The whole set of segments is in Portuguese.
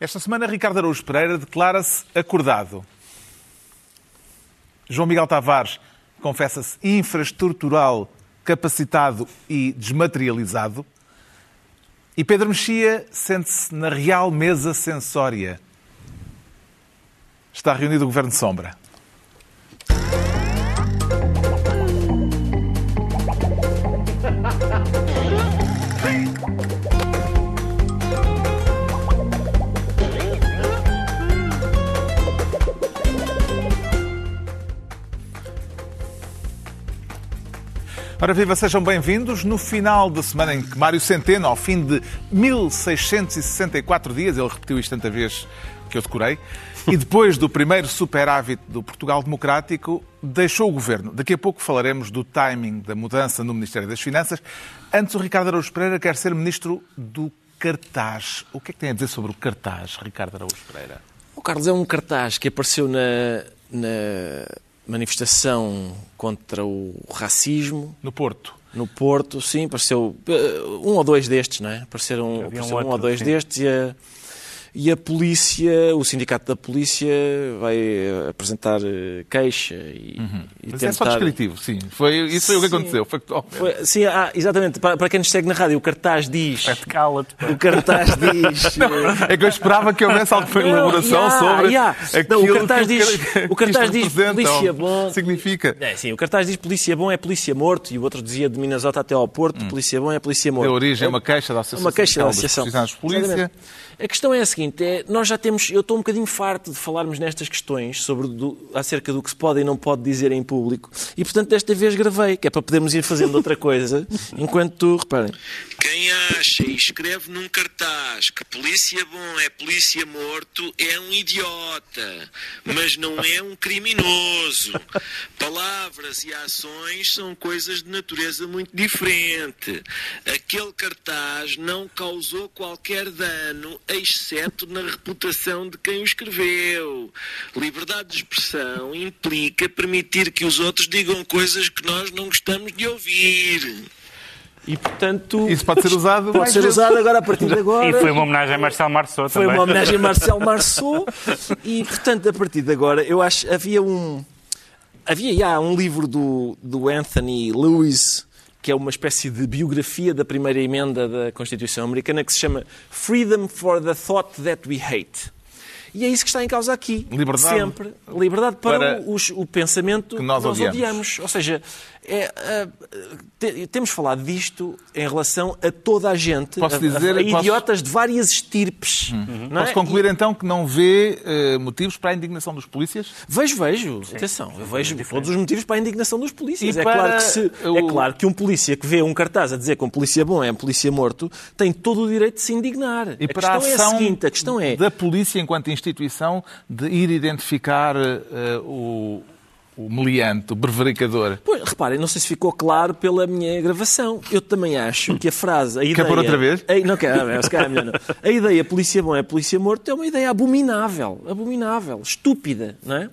Esta semana, Ricardo Araújo Pereira declara-se acordado. João Miguel Tavares confessa-se infraestrutural, capacitado e desmaterializado. E Pedro Mexia sente-se na real mesa sensória. Está reunido o Governo de Sombra. Ora viva, sejam bem-vindos. No final da semana em que Mário Centeno, ao fim de 1664 dias, ele repetiu isto tanta vez que eu decorei, e depois do primeiro superávit do Portugal Democrático, deixou o governo. Daqui a pouco falaremos do timing da mudança no Ministério das Finanças. Antes, o Ricardo Araújo Pereira quer ser ministro do cartaz. O que é que tem a dizer sobre o cartaz, Ricardo Araújo Pereira? O Carlos é um cartaz que apareceu na, na manifestação contra o racismo. No Porto. No Porto, sim, apareceu um ou dois destes, não é? Apareceram, apareceram um, outro, um, ou dois sim. destes e a, e a polícia, o sindicato da polícia vai apresentar eh, queixa e, uhum. e Mas tentar... é só descritivo, sim. Foi, isso foi sim. o que aconteceu. Foi... Foi, sim, ah, exatamente. Para, para, quem nos segue na rádio, o cartaz diz... É cala-te. O cartaz diz... Não, é que eu esperava que houvesse alguma elaboração yeah, sobre yeah. Não, o cartaz que, diz, o cartaz diz polícia bom... Significa... É, sim, o cartaz diz polícia bom é polícia morto e o outro dizia de Minnesota até ao Porto, hum. polícia bom é polícia morto. A origem é uma queixa da Associação, uma queixa da Associação. Polícia. Exatamente. A questão é a seguinte, é, nós já temos, eu estou um bocadinho farto de falarmos nestas questões sobre do, acerca do que se pode e não pode dizer em público e, portanto, desta vez gravei, que é para podermos ir fazendo outra coisa, enquanto tu, reparem. Quem acha e escreve num cartaz que polícia bom é polícia morto é um idiota, mas não é um criminoso. Palavras e ações são coisas de natureza muito diferente. Aquele cartaz não causou qualquer dano, exceto na reputação de quem o escreveu. Liberdade de expressão implica permitir que os outros digam coisas que nós não gostamos de ouvir. E, portanto... Isso pode ser usado Pode ser usado agora, a partir de agora. E foi uma homenagem a Marcel Marceau também. Foi uma homenagem a Marcel Marceau. e, portanto, a partir de agora, eu acho havia um... Havia já um livro do, do Anthony Lewis, que é uma espécie de biografia da primeira emenda da Constituição Americana, que se chama Freedom for the Thought That We Hate. E é isso que está em causa aqui. Liberdade. Sempre. Liberdade para, para o, o, pensamento que nós, nós odiamos. odiamos. Ou seja, é, uh, te, temos falado disto em relação a toda a gente, posso dizer, a, a idiotas posso... de várias estirpes. Uhum. É? Posso concluir e... então que não vê uh, motivos para a indignação dos polícias? Vejo, vejo. Sim. Atenção, eu vejo é todos os motivos para a indignação dos polícias. É, claro que se, o... é claro que um polícia que vê um cartaz a dizer que um polícia bom é um polícia morto tem todo o direito de se indignar. E a para questão a ação é a seguinte, a questão é... da polícia enquanto instituição de ir identificar uh, o o meliante, o prevaricador. Pois, reparem, não sei se ficou claro pela minha gravação. Eu também acho que a frase, a ideia... Quer pôr outra vez? A, não quero, se calhar melhor não. A ideia polícia bom é polícia morto é uma ideia abominável, abominável, estúpida, não é?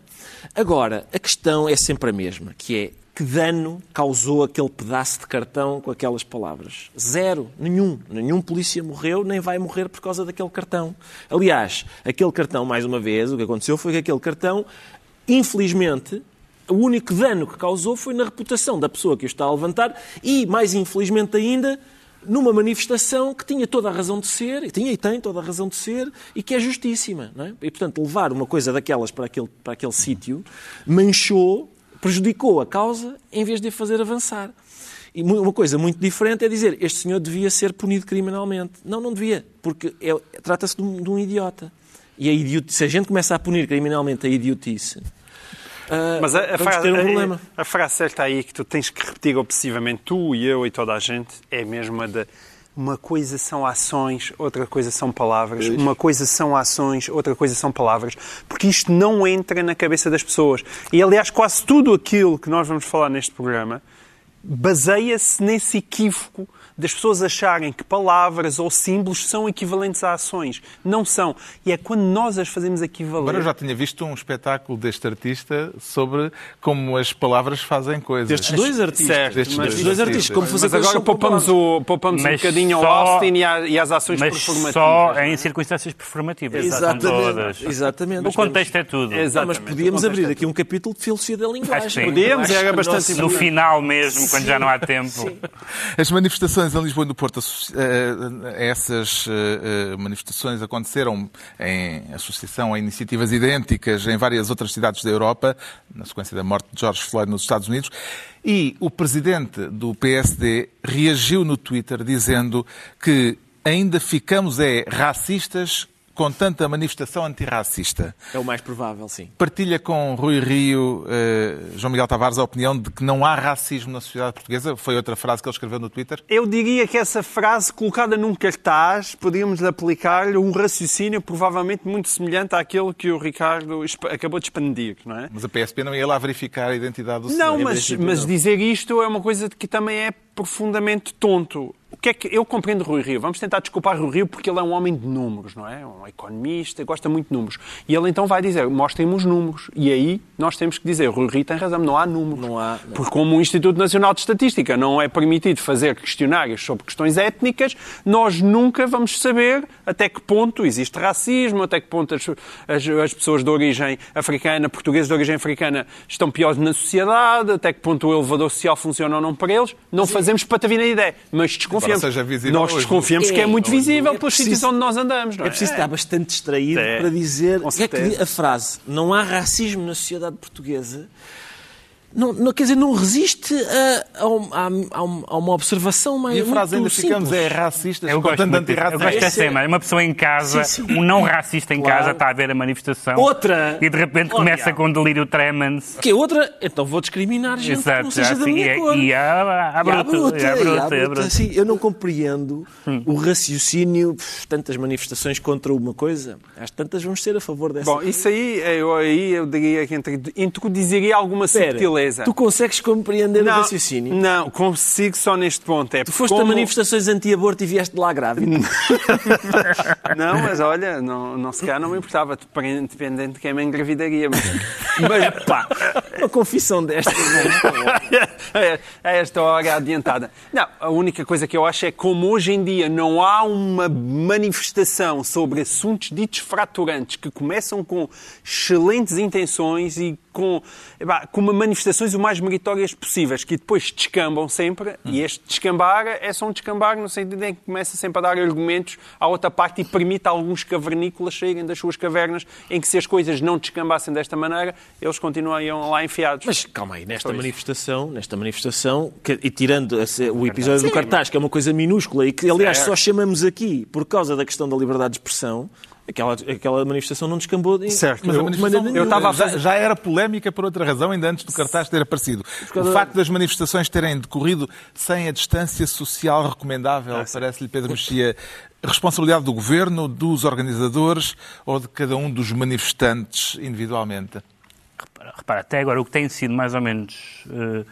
Agora, a questão é sempre a mesma, que é que dano causou aquele pedaço de cartão com aquelas palavras? Zero. Nenhum. Nenhum polícia morreu, nem vai morrer por causa daquele cartão. Aliás, aquele cartão, mais uma vez, o que aconteceu foi que aquele cartão, infelizmente, o único dano que causou foi na reputação da pessoa que o está a levantar e, mais infelizmente ainda, numa manifestação que tinha toda a razão de ser, e tinha e tem toda a razão de ser, e que é justíssima. Não é? E, portanto, levar uma coisa daquelas para aquele, para aquele sítio manchou, prejudicou a causa, em vez de a fazer avançar. E uma coisa muito diferente é dizer este senhor devia ser punido criminalmente. Não, não devia, porque é, trata-se de, um, de um, idiota. E a idiotice, se a gente começa a punir criminalmente a idiotice, Uh, Mas a, a, frase, um a, a, frase certa aí que tu tens que repetir obsessivamente, tu e eu e toda a gente, é mesmo a de uma coisa são ações, outra coisa são palavras, é uma coisa são ações, outra coisa são palavras, porque isto não entra na cabeça das pessoas. E aliás, quase tudo aquilo que nós vamos falar neste programa baseia-se nesse equívoco das pessoas acharem que palavras ou símbolos são equivalentes a ações. Não são. E é quando nós as fazemos equivaler. Agora eu já tinha visto um espetáculo deste artista sobre como as palavras fazem coisas. Destes dois artistas. Certo, Destes mas- dois dois artistas, como fazer Mas agora poupamos, o, poupamos um bocadinho ao só- Austin e, à- e às ações Mas performativas. só é? em circunstâncias performativas. Exatamente. Exatamente. O contexto é tudo. Exato. Não, mas Exatamente. podíamos abrir é aqui um capítulo de filosofia da linguagem. Podíamos, Acho era bastante No final mesmo, quando já não há tempo. As manifestações em Lisboa e no Porto, associ- eh, essas eh, eh, manifestações aconteceram em associação a iniciativas idênticas em várias outras cidades da Europa, na sequência da morte de George Floyd nos Estados Unidos, e o presidente do PSD reagiu no Twitter dizendo que ainda ficamos é racistas com tanta manifestação antirracista. É o mais provável, sim. Partilha com Rui Rio, eh, João Miguel Tavares, a opinião de que não há racismo na sociedade portuguesa? Foi outra frase que ele escreveu no Twitter? Eu diria que essa frase colocada num cartaz, podíamos aplicar um raciocínio provavelmente muito semelhante àquele que o Ricardo acabou de expandir, não é? Mas a PSP não ia lá verificar a identidade do Não, mas, mas dizer isto é uma coisa que também é profundamente tonto. O que é que eu compreendo Rui Rio? Vamos tentar desculpar Rui Rio porque ele é um homem de números, não é? Um economista, gosta muito de números. E ele então vai dizer, mostrem-me os números. E aí nós temos que dizer, Rui Rio tem razão, não há números. Não há, não. Porque como o Instituto Nacional de Estatística não é permitido fazer questionários sobre questões étnicas, nós nunca vamos saber até que ponto existe racismo, até que ponto as, as, as pessoas de origem africana, portugueses de origem africana, estão piores na sociedade, até que ponto o elevador social funciona ou não para eles. Não fazemos patavina ideia, mas desconfiamos. Seja visível Nós hoje. desconfiamos que é É, muito visível é pelos preciso- sítios onde nós andamos, não é? É preciso estar bastante distraído É, para dizer com o que é que a frase não há racismo na sociedade portuguesa. Não, não, quer dizer, não resiste a, a, a- a um- a uma observação mais. E a frase ainda muito ficamos simples. é racistas Eu gosto, tanto muito, eu gosto dessa é- imagem. Uma pessoa em casa, Sim, sim. um não racista em Claro. casa, está a ver a manifestação. Outra. E de repente Oh, começa diabo. com um delírio tremens. Que é outra? Então vou discriminar gente que não Exato, seja já da assim, minha e, cor. e E à bruta, e e bruta. Sim, eu não compreendo o raciocínio, pff, tantas manifestações contra uma coisa. Às tantas vamos ser a favor dessa. Bom, isso aí eu, aí eu diria que entre- introduziria alguma Espera, subtileza. tu consegues compreender o não, raciocínio? não, consigo só neste ponto. É Tu foste como... a manifestações anti-aborto e vieste de lá grávida. Não, mas olha, não, não se calhar não me importava, dependendo de quem me engravidaria. Mas, mas Pá, uma confissão destas. a esta hora adiantada. Não, a única coisa que eu acho é como hoje em dia não há uma manifestação sobre assuntos ditos fraturantes que começam com excelentes intenções e com, epá, com manifestações o mais meritórias possíveis, que depois descambam sempre, e este descambar é só um descambar no sentido em que começa sempre a dar argumentos à outra parte e permite a alguns cavernícolas saírem das suas cavernas, em que se as coisas não descambassem desta maneira, eles continuariam lá enfiados. Mas calma aí, nesta isso. manifestação, nesta manifestação, que- e tirando esse- o episódio do cartaz, que é uma coisa minúscula e que, aliás, Certo. só chamamos aqui por causa da questão da liberdade de expressão, aquela, aquela manifestação não descambou de, Certo. Mas manifestação nenhuma. eu estava já, já era polémica por outra razão, ainda antes do cartaz ter aparecido. O causa- facto das manifestações terem decorrido sem a distância social recomendável, parece-lhe Pedro Mexia, responsabilidade do governo, dos organizadores ou de cada um dos manifestantes individualmente? Repara, até agora o que tem sido mais ou menos eh,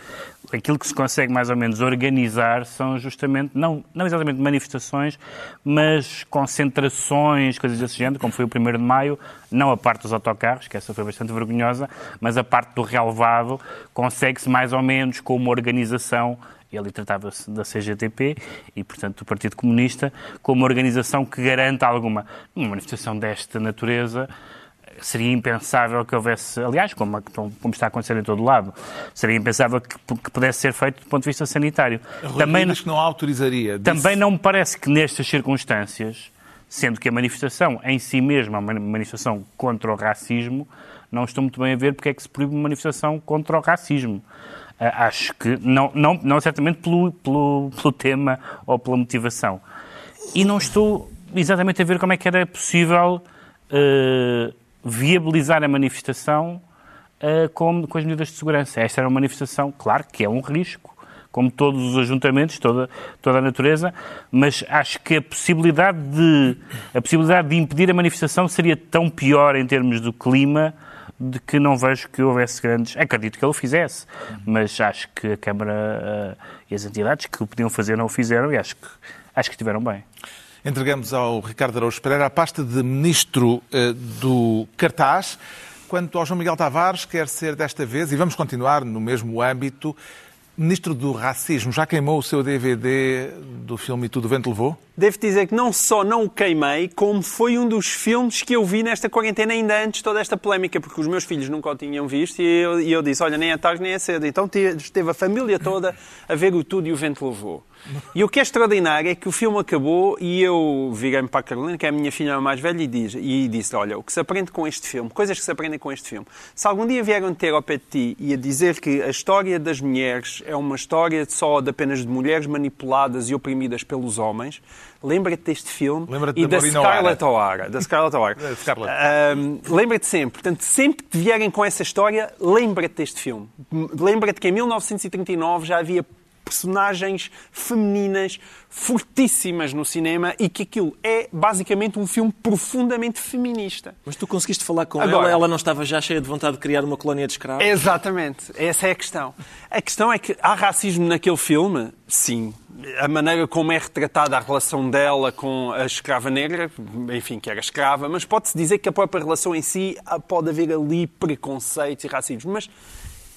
aquilo que se consegue mais ou menos organizar são justamente, não, não exatamente manifestações, mas concentrações, coisas desse género, como foi o 1 de maio, não a parte dos autocarros, que essa foi bastante vergonhosa, mas a parte do relevado consegue-se mais ou menos com uma organização e ali tratava-se da CGTP e, portanto, do Partido Comunista, com uma organização que garanta alguma uma manifestação desta natureza seria impensável que houvesse, aliás, como, como está a acontecer em todo lado, seria impensável que, que pudesse ser feito do ponto de vista sanitário. Rui Também, diz que não autorizaria. também Disse- não me parece que nestas circunstâncias, sendo que a manifestação em si mesma é uma manifestação contra o racismo, não estou muito bem a ver porque é que se proíbe uma manifestação contra o racismo. Ah, Acho que, não, não, não certamente pelo, pelo, pelo tema ou pela motivação. E não estou exatamente a ver como é que era possível eh, viabilizar a manifestação eh, com, com as medidas de segurança. Esta era uma manifestação, claro, que é um risco, como todos os ajuntamentos, toda, toda a natureza, mas acho que a possibilidade de a possibilidade de impedir a manifestação seria tão pior em termos do clima de que não vejo que houvesse grandes. Acredito que ele o fizesse, mas acho que a Câmara uh, e as entidades que o podiam fazer não o fizeram e acho que, acho que estiveram bem. Entregamos ao Ricardo Araújo Pereira a pasta de Ministro uh, do Cartaz. Quanto ao João Miguel Tavares, quer ser desta vez, e vamos continuar no mesmo âmbito, Ministro do Racismo, já queimou o seu DVD do filme Tudo o Vento Levou? Devo dizer que não só não o queimei, como foi um dos filmes que eu vi nesta quarentena ainda antes de toda esta polémica, porque os meus filhos nunca o tinham visto e eu, e eu disse, olha, nem é tarde nem é cedo. Então esteve a família toda a ver o Tudo e o Vento Levou. E o que é extraordinário é que o filme acabou e eu virei-me para a Carolina, que é a minha filha mais velha, e, diz, e disse: Olha, o que se aprende com este filme, coisas que se aprendem com este filme. Se algum dia vieram ter ao pé de ti e a dizer que a história das mulheres é uma história só de apenas de mulheres manipuladas e oprimidas pelos homens, lembra-te deste filme e da Scarlett O'Hara. Da Scarlett O'Hara. um, lembra-te sempre. Portanto, sempre que vierem com essa história, lembra-te deste filme. Lembra-te que em 1939 já havia personagens femininas fortíssimas no cinema e que aquilo é basicamente um filme profundamente feminista. Mas tu conseguiste falar com Agora, ela, ela não estava já cheia de vontade de criar uma colónia de escravos? Exatamente, essa é a questão. A questão é que há racismo naquele filme? Sim. A maneira como é retratada a relação dela com a escrava negra, enfim, que era escrava, mas pode-se dizer que a própria relação em si pode haver ali preconceitos e racismo. Mas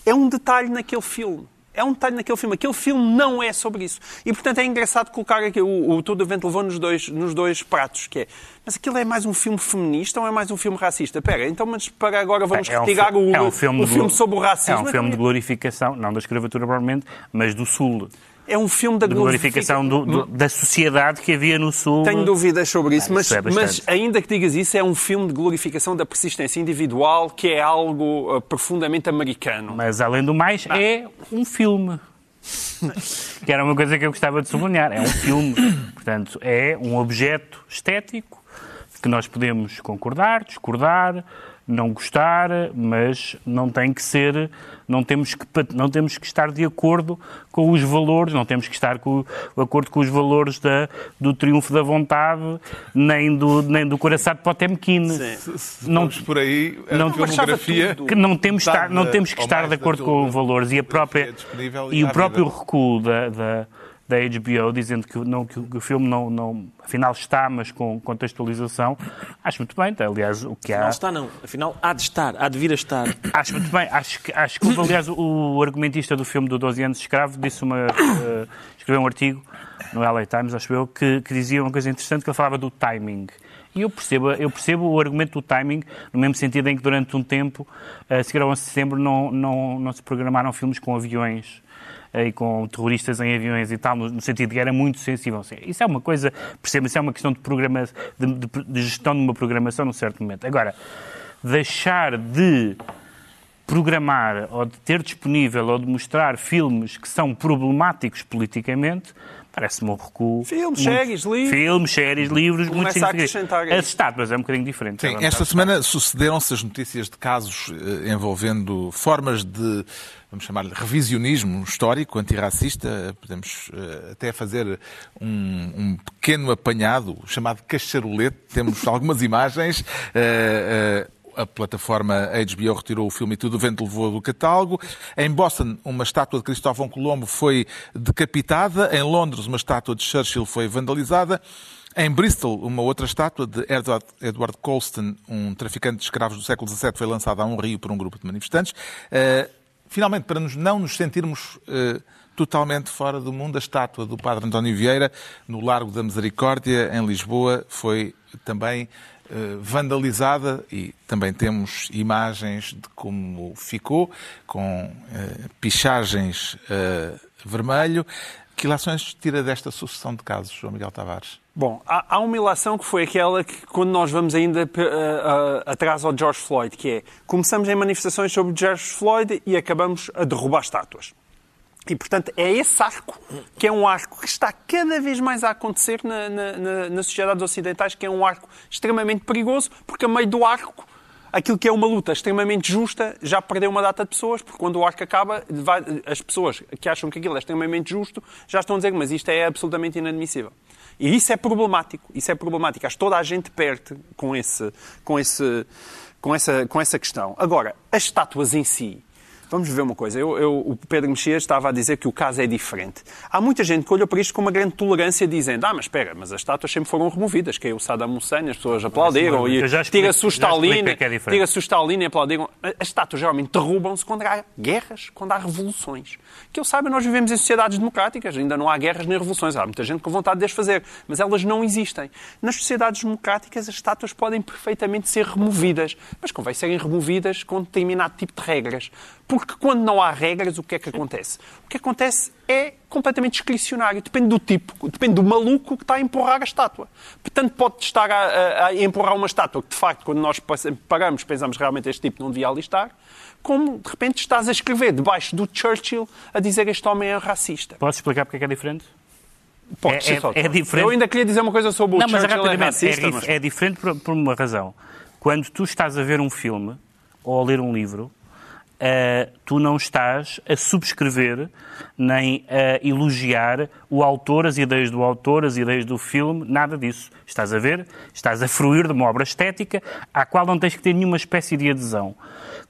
é um detalhe naquele filme é um detalhe naquele filme. Aquele filme não é sobre isso. E, portanto, é engraçado colocar aqui o, o Todo o Vento Levou nos dois, nos dois pratos, que é, mas aquilo é mais um filme feminista ou é mais um filme racista? Espera, então, mas para agora vamos é, é retirar um, o, é um filme, o filme sobre o racismo. É um filme de glorificação, não da escravatura provavelmente, mas do Sul é um filme da glorificação do, do, da sociedade que havia no Sul. Tenho dúvidas sobre isso, ah, mas, é mas, ainda que digas isso, é um filme de glorificação da persistência individual que é algo uh, profundamente americano. Mas, além do mais, ah. é um filme. que era uma coisa que eu gostava de sublinhar. É um filme. Portanto, é um objeto estético que nós podemos concordar, discordar, não gostar, mas não tem que ser, não temos que, não temos que estar de acordo com os valores, não temos que estar com, de acordo com os valores da, do triunfo da vontade, nem do, nem do coração de Potemkin. Não, por aí, a não, filmografia... Que não temos, estar, não temos que estar de acordo com os valores e, a própria, e o próprio recuo da, da da HBO, dizendo que, não, que o filme não, não, afinal está, mas com contextualização. Acho muito bem, aliás, o que há... Não está, não. Afinal, há de estar, há de vir a estar. Acho muito bem. Acho que, acho que aliás, o argumentista do filme do 12 anos de escravo disse uma... Uh, escreveu um artigo no LA Times, acho eu, que, que dizia uma coisa interessante, que ele falava do timing. E eu percebo, eu percebo o argumento do timing, no mesmo sentido em que durante um tempo, uh, se 11 de setembro, não, não, não se programaram filmes com aviões e com terroristas em aviões e tal, no, sentido de que era muito sensível. Isso é uma coisa, percebo, isso é uma questão de, programa, de, de, de gestão de uma programação num certo momento. Agora, deixar de programar ou de ter disponível ou de mostrar filmes que são problemáticos politicamente, parece-me um recuo. Filmes, séries, livros. Filmes, séries, livros, muito significativo. Assustado, mas é um bocadinho diferente. Sim, esta semana sucederam-se as notícias de casos eh, envolvendo formas de vamos chamar-lhe revisionismo histórico, antirracista, podemos uh, até fazer um, um, pequeno apanhado chamado cacharolete, temos algumas imagens. Uh, uh, a plataforma HBO retirou o filme e tudo o vento levou do catálogo. Em Boston, uma estátua de Cristóvão Colombo foi decapitada. Em Londres, uma estátua de Churchill foi vandalizada. Em Bristol, uma outra estátua de Edward, Edward Colston, um traficante de escravos do século XVII, foi lançada a um rio por um grupo de manifestantes. Uh, finalmente, para nos, não nos sentirmos uh, totalmente fora do mundo, a estátua do Padre António Vieira, no Largo da Misericórdia, em Lisboa, foi também vandalizada e também temos imagens de como ficou, com uh, pichagens vermelho. Que ilações tira desta sucessão de casos, João Miguel Tavares? Bom, há, há, uma ilação que foi aquela que, quando nós vamos ainda uh, uh, atrás ao George Floyd, que é, começamos em manifestações sobre George Floyd e acabamos a derrubar estátuas. E, portanto, é esse arco, que é um arco que está cada vez mais a acontecer na, na, na, nas sociedades ocidentais, que é um arco extremamente perigoso, porque a meio do arco aquilo que é uma luta extremamente justa já perdeu uma data de pessoas, porque quando o arco acaba, as pessoas que acham que aquilo é extremamente justo já estão a dizer mas isto é absolutamente inadmissível. E isso é problemático. Isso é problemático. Acho que toda a gente perde com, esse, com, esse, com, essa, com essa questão. Agora, as estátuas em si. Vamos ver uma coisa. Eu, eu- o Pedro Mexias estava a dizer que o caso é diferente. Há muita gente que olha para isto com uma grande tolerância, dizendo: Ah, mas espera, mas as estátuas sempre foram removidas. Que é o Saddam Hussein, as pessoas aplaudiram. E tira-se o Stalin, é tira-se o Stalin e aplaudiram. As estátuas geralmente derrubam-se quando há guerras, quando há revoluções. Que eu saiba, nós vivemos em sociedades democráticas. Ainda não há guerras nem revoluções. Há muita gente com vontade de as fazer. Mas elas não existem. Nas sociedades democráticas, as estátuas podem perfeitamente ser removidas. Mas convém serem removidas com determinado tipo de regras. Porque quando não há regras, o que é que acontece? O que acontece é completamente discricionário. Depende do tipo, depende do maluco que está a empurrar a estátua. Portanto, pode estar a, a- a empurrar uma estátua que, de facto, quando nós paramos, pensamos realmente este tipo não devia ali estar, como, de repente, estás a escrever debaixo do Churchill a dizer este homem é racista. Posso explicar porque é que é diferente? Pode É- ser é- só. é diferente. Eu ainda queria dizer uma coisa sobre o Não, mas Churchill é rapidamente, é, racista. dif- mas- é diferente por, por uma razão. Quando tu estás a ver um filme ou a ler um livro, eh, tu não estás a subscrever nem a elogiar o autor, as ideias do autor, as ideias do filme, nada disso. Estás a ver, estás a fruir de uma obra estética à qual não tens que ter nenhuma espécie de adesão.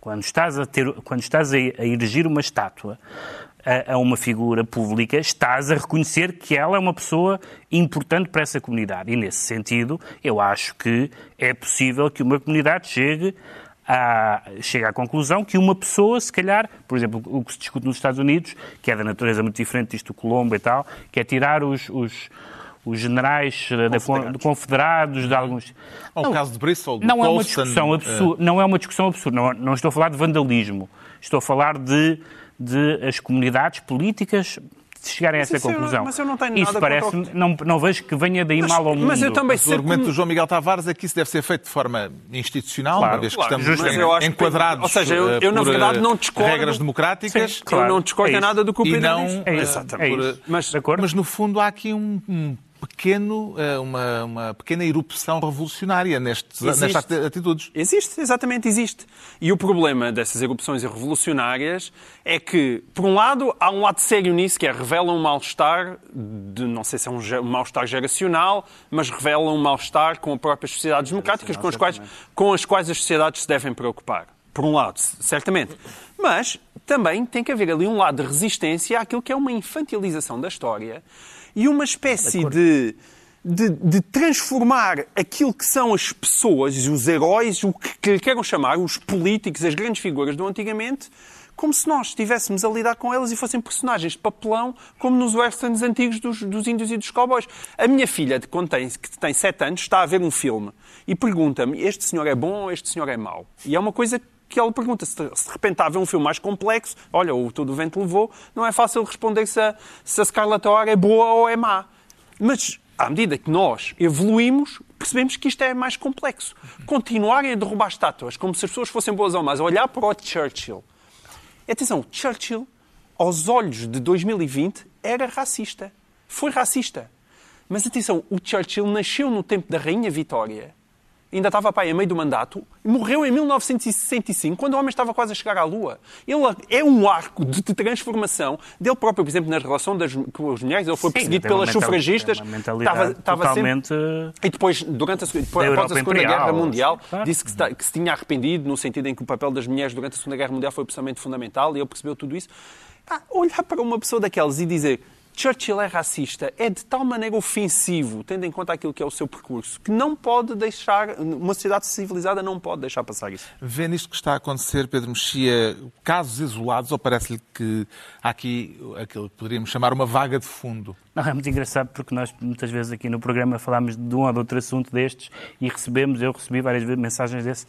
Quando estás a, ter, quando estás a, a erigir uma estátua a, a uma figura pública, estás a reconhecer que ela é uma pessoa importante para essa comunidade. E, nesse sentido, eu acho que é possível que uma comunidade chegue à, chegue à conclusão que uma pessoa, se calhar, por exemplo, o que se discute nos Estados Unidos, que é da natureza muito diferente disto do Colombo e tal, que é tirar os, os, os generais eh, da con- confederados de alguns... Ou Não, caso de Bristol, não é uma Colston, discussão absurda. Não é uma discussão absurda. Não, não estou a falar de vandalismo. Estou a falar de, de as comunidades políticas chegarem a essa eu conclusão. mas eu não tenho Isso nada parece contra o- não, não vejo que venha daí mal ao mundo. mas eu também O sei argumento como- do João Miguel Tavares é que isso deve ser feito de forma institucional, Claro, uma vez que claro, estamos mas eu acho que- enquadrados ou seja, eu- eh, eu, na por, verdade, eh, não discordo- regras democráticas Sim, claro. Eu não discordo É nada do que o Pedro não... diz. É eh, isso, por, é isso. Mas- de acordo? Mas no fundo há aqui um, um pequeno, eh, uma, uma pequena erupção revolucionária nestes, Existe. nestas ati- atitudes. Existe, exatamente existe. E o problema dessas erupções revolucionárias é que, por um lado, há um lado sério nisso, que é revelam um mal-estar, de, não sei se é um, um mal-estar geracional, mas revelam um mal-estar com as próprias sociedades democráticas, com as, quais, com as quais as sociedades se devem preocupar. Por um lado, certamente. Mas também tem que haver ali um lado de resistência àquilo que é uma infantilização da história e uma espécie de, de, de transformar aquilo que são as pessoas, os heróis, o que, que lhe queiram chamar, os políticos, as grandes figuras do antigamente, como se nós estivéssemos a lidar com elas e fossem personagens de papelão, como nos westerns antigos dos, dos índios e dos cowboys. A minha filha, de quando tem, que tem 7 anos, está a ver um filme e pergunta-me: este senhor é bom ou este senhor é mau? E é uma coisa que ela pergunta se de repente a ver um filme mais complexo, olha, o Todo o Vento Levou, não é fácil responder se a, se a Scarlett O'Hara é boa ou é má. Mas, à medida que nós evoluímos, percebemos que isto é mais complexo. Continuarem a derrubar estátuas como se as pessoas fossem boas ou más, olhar para o Churchill. Atenção, Churchill, aos olhos de 2020, era racista. Foi racista. Mas atenção, o Churchill nasceu no tempo da Rainha Vitória. Ainda estava pai a meio do mandato e morreu em 1965, quando o homem estava quase a chegar à Lua. Ele é um arco de, de transformação dele próprio, por exemplo, na relação das, com as mulheres. Ele foi Sim, perseguido pelas mental- sufragistas. tem uma mentalidade sempre... totalmente- E depois, durante a, depois, após a Segunda Imperial, Guerra Mundial, claro. disse que se, que se tinha arrependido, no sentido em que o papel das mulheres durante a Segunda Guerra Mundial foi absolutamente fundamental, e ele percebeu tudo isso. Pá, olhar para uma pessoa daquelas e dizer Churchill é racista é de tal maneira ofensivo, tendo em conta aquilo que é o seu percurso, que não pode deixar, uma sociedade civilizada não pode deixar passar isso. Vê nisto que está a acontecer, Pedro Mexia, casos isolados ou parece-lhe que há aqui aquilo que poderíamos chamar uma vaga de fundo? Não, é muito engraçado porque nós muitas vezes aqui no programa falámos de um ou de outro assunto destes e recebemos, eu recebi várias vezes mensagens desse,